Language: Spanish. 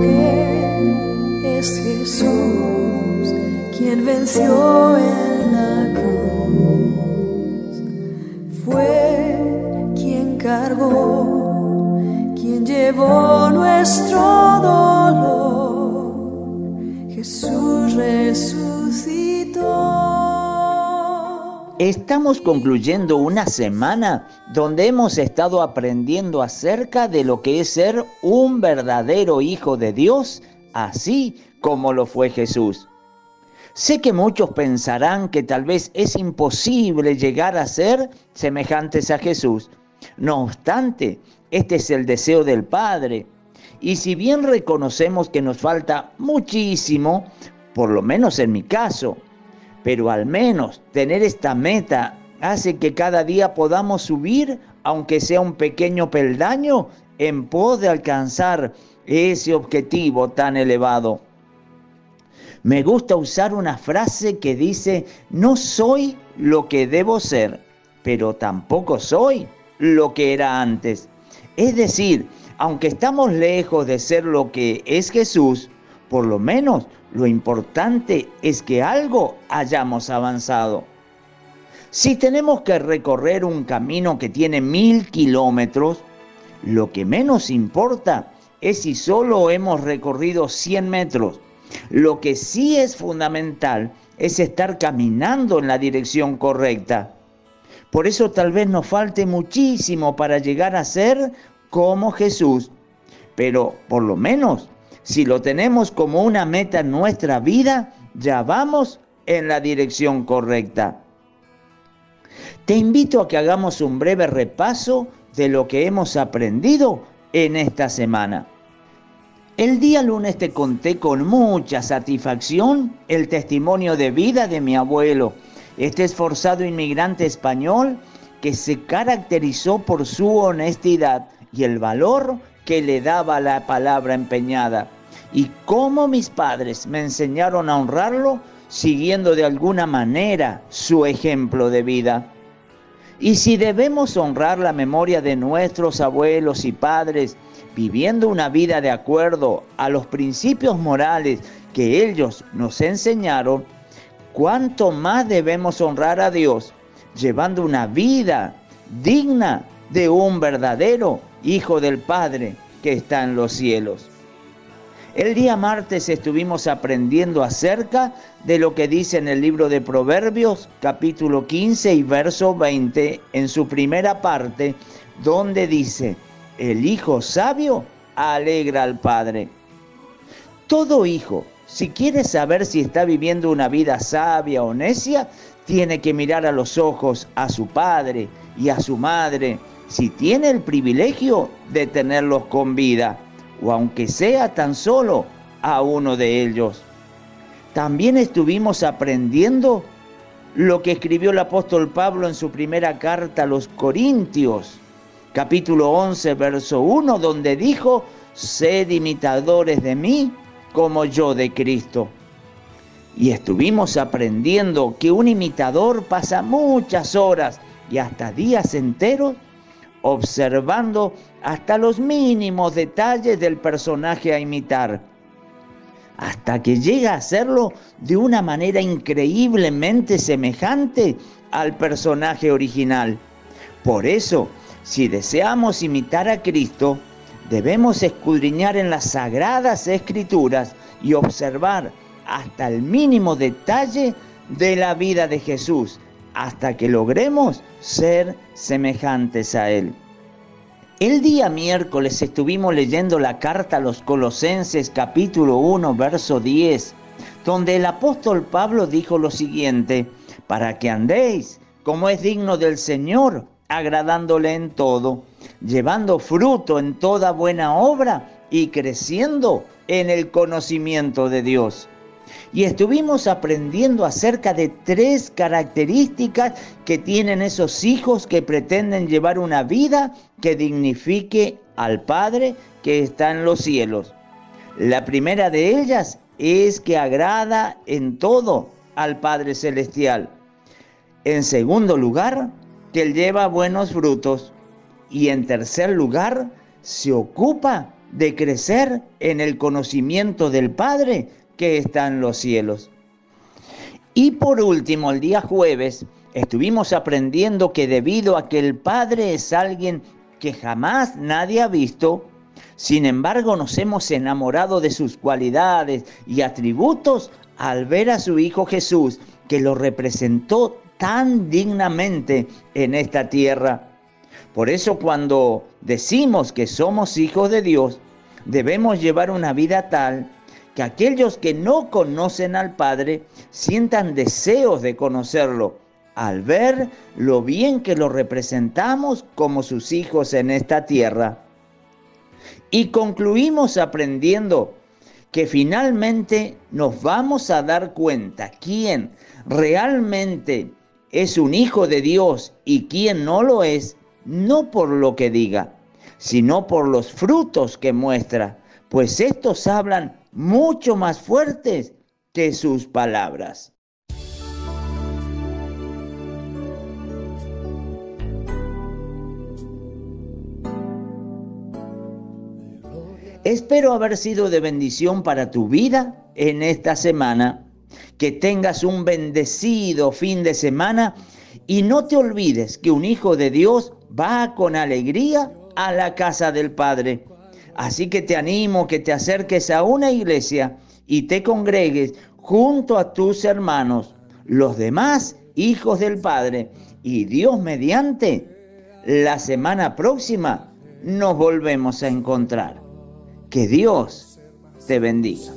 que es Jesús quien venció en la cruz. Fue quien cargó, quien llevó nuestro dolor. Jesús resucitó. Estamos concluyendo una semana donde hemos estado aprendiendo acerca de lo que es ser un verdadero hijo de Dios, así como lo fue Jesús. Sé que muchos pensarán que tal vez es imposible llegar a ser semejantes a Jesús. No obstante, este es el deseo del Padre. Y si bien reconocemos que nos falta muchísimo, por lo menos en mi caso, pero al menos tener esta meta hace que cada día podamos subir, aunque sea un pequeño peldaño, en pos de alcanzar ese objetivo tan elevado. Me gusta usar una frase que dice, no soy lo que debo ser, pero tampoco soy lo que era antes. Es decir, aunque estamos lejos de ser lo que es Jesús, por lo menos lo importante es que algo hayamos avanzado. Si tenemos que recorrer un camino que tiene mil kilómetros, lo que menos importa es si solo hemos recorrido 100 metros. Lo que sí es fundamental es estar caminando en la dirección correcta. Por eso tal vez nos falte muchísimo para llegar a ser como Jesús, pero por lo menos si lo tenemos como una meta en nuestra vida, ya vamos en la dirección correcta. Te invito a que hagamos un breve repaso de lo que hemos aprendido en esta semana. El día lunes te conté con mucha satisfacción el testimonio de vida de mi abuelo, este esforzado inmigrante español que se caracterizó por su honestidad y el valor que le daba la palabra empeñada y cómo mis padres me enseñaron a honrarlo siguiendo de alguna manera su ejemplo de vida. Y si debemos honrar la memoria de nuestros abuelos y padres, viviendo una vida de acuerdo a los principios morales que ellos nos enseñaron, cuánto más debemos honrar a Dios, llevando una vida digna de un verdadero Hijo del Padre que está en los cielos. El día martes estuvimos aprendiendo acerca de lo que dice en el libro de Proverbios capítulo 15 y verso 20 en su primera parte, donde dice, el hijo sabio alegra al padre. Todo hijo, si quiere saber si está viviendo una vida sabia o necia, tiene que mirar a los ojos a su padre y a su madre, si tiene el privilegio de tenerlos con vida o aunque sea tan solo a uno de ellos. También estuvimos aprendiendo lo que escribió el apóstol Pablo en su primera carta a los Corintios, capítulo 11, verso 1, donde dijo, sed imitadores de mí como yo de Cristo. Y estuvimos aprendiendo que un imitador pasa muchas horas y hasta días enteros observando hasta los mínimos detalles del personaje a imitar, hasta que llega a hacerlo de una manera increíblemente semejante al personaje original. Por eso, si deseamos imitar a Cristo, debemos escudriñar en las sagradas escrituras y observar hasta el mínimo detalle de la vida de Jesús, hasta que logremos ser semejantes a Él. El día miércoles estuvimos leyendo la carta a los Colosenses capítulo 1 verso 10, donde el apóstol Pablo dijo lo siguiente, para que andéis como es digno del Señor, agradándole en todo, llevando fruto en toda buena obra y creciendo en el conocimiento de Dios y estuvimos aprendiendo acerca de tres características que tienen esos hijos que pretenden llevar una vida que dignifique al Padre que está en los cielos. La primera de ellas es que agrada en todo al Padre Celestial. En segundo lugar, que lleva buenos frutos. Y en tercer lugar, se ocupa de crecer en el conocimiento del Padre que está en los cielos. Y por último, el día jueves, estuvimos aprendiendo que debido a que el Padre es alguien que jamás nadie ha visto, sin embargo nos hemos enamorado de sus cualidades y atributos al ver a su Hijo Jesús, que lo representó tan dignamente en esta tierra. Por eso cuando decimos que somos hijos de Dios, debemos llevar una vida tal que aquellos que no conocen al Padre sientan deseos de conocerlo al ver lo bien que lo representamos como sus hijos en esta tierra. Y concluimos aprendiendo que finalmente nos vamos a dar cuenta quién realmente es un hijo de Dios y quién no lo es, no por lo que diga, sino por los frutos que muestra, pues estos hablan mucho más fuertes que sus palabras. Espero haber sido de bendición para tu vida en esta semana. Que tengas un bendecido fin de semana y no te olvides que un hijo de Dios va con alegría a la casa del Padre. Así que te animo que te acerques a una iglesia y te congregues junto a tus hermanos, los demás hijos del Padre. Y Dios mediante, la semana próxima nos volvemos a encontrar. Que Dios te bendiga.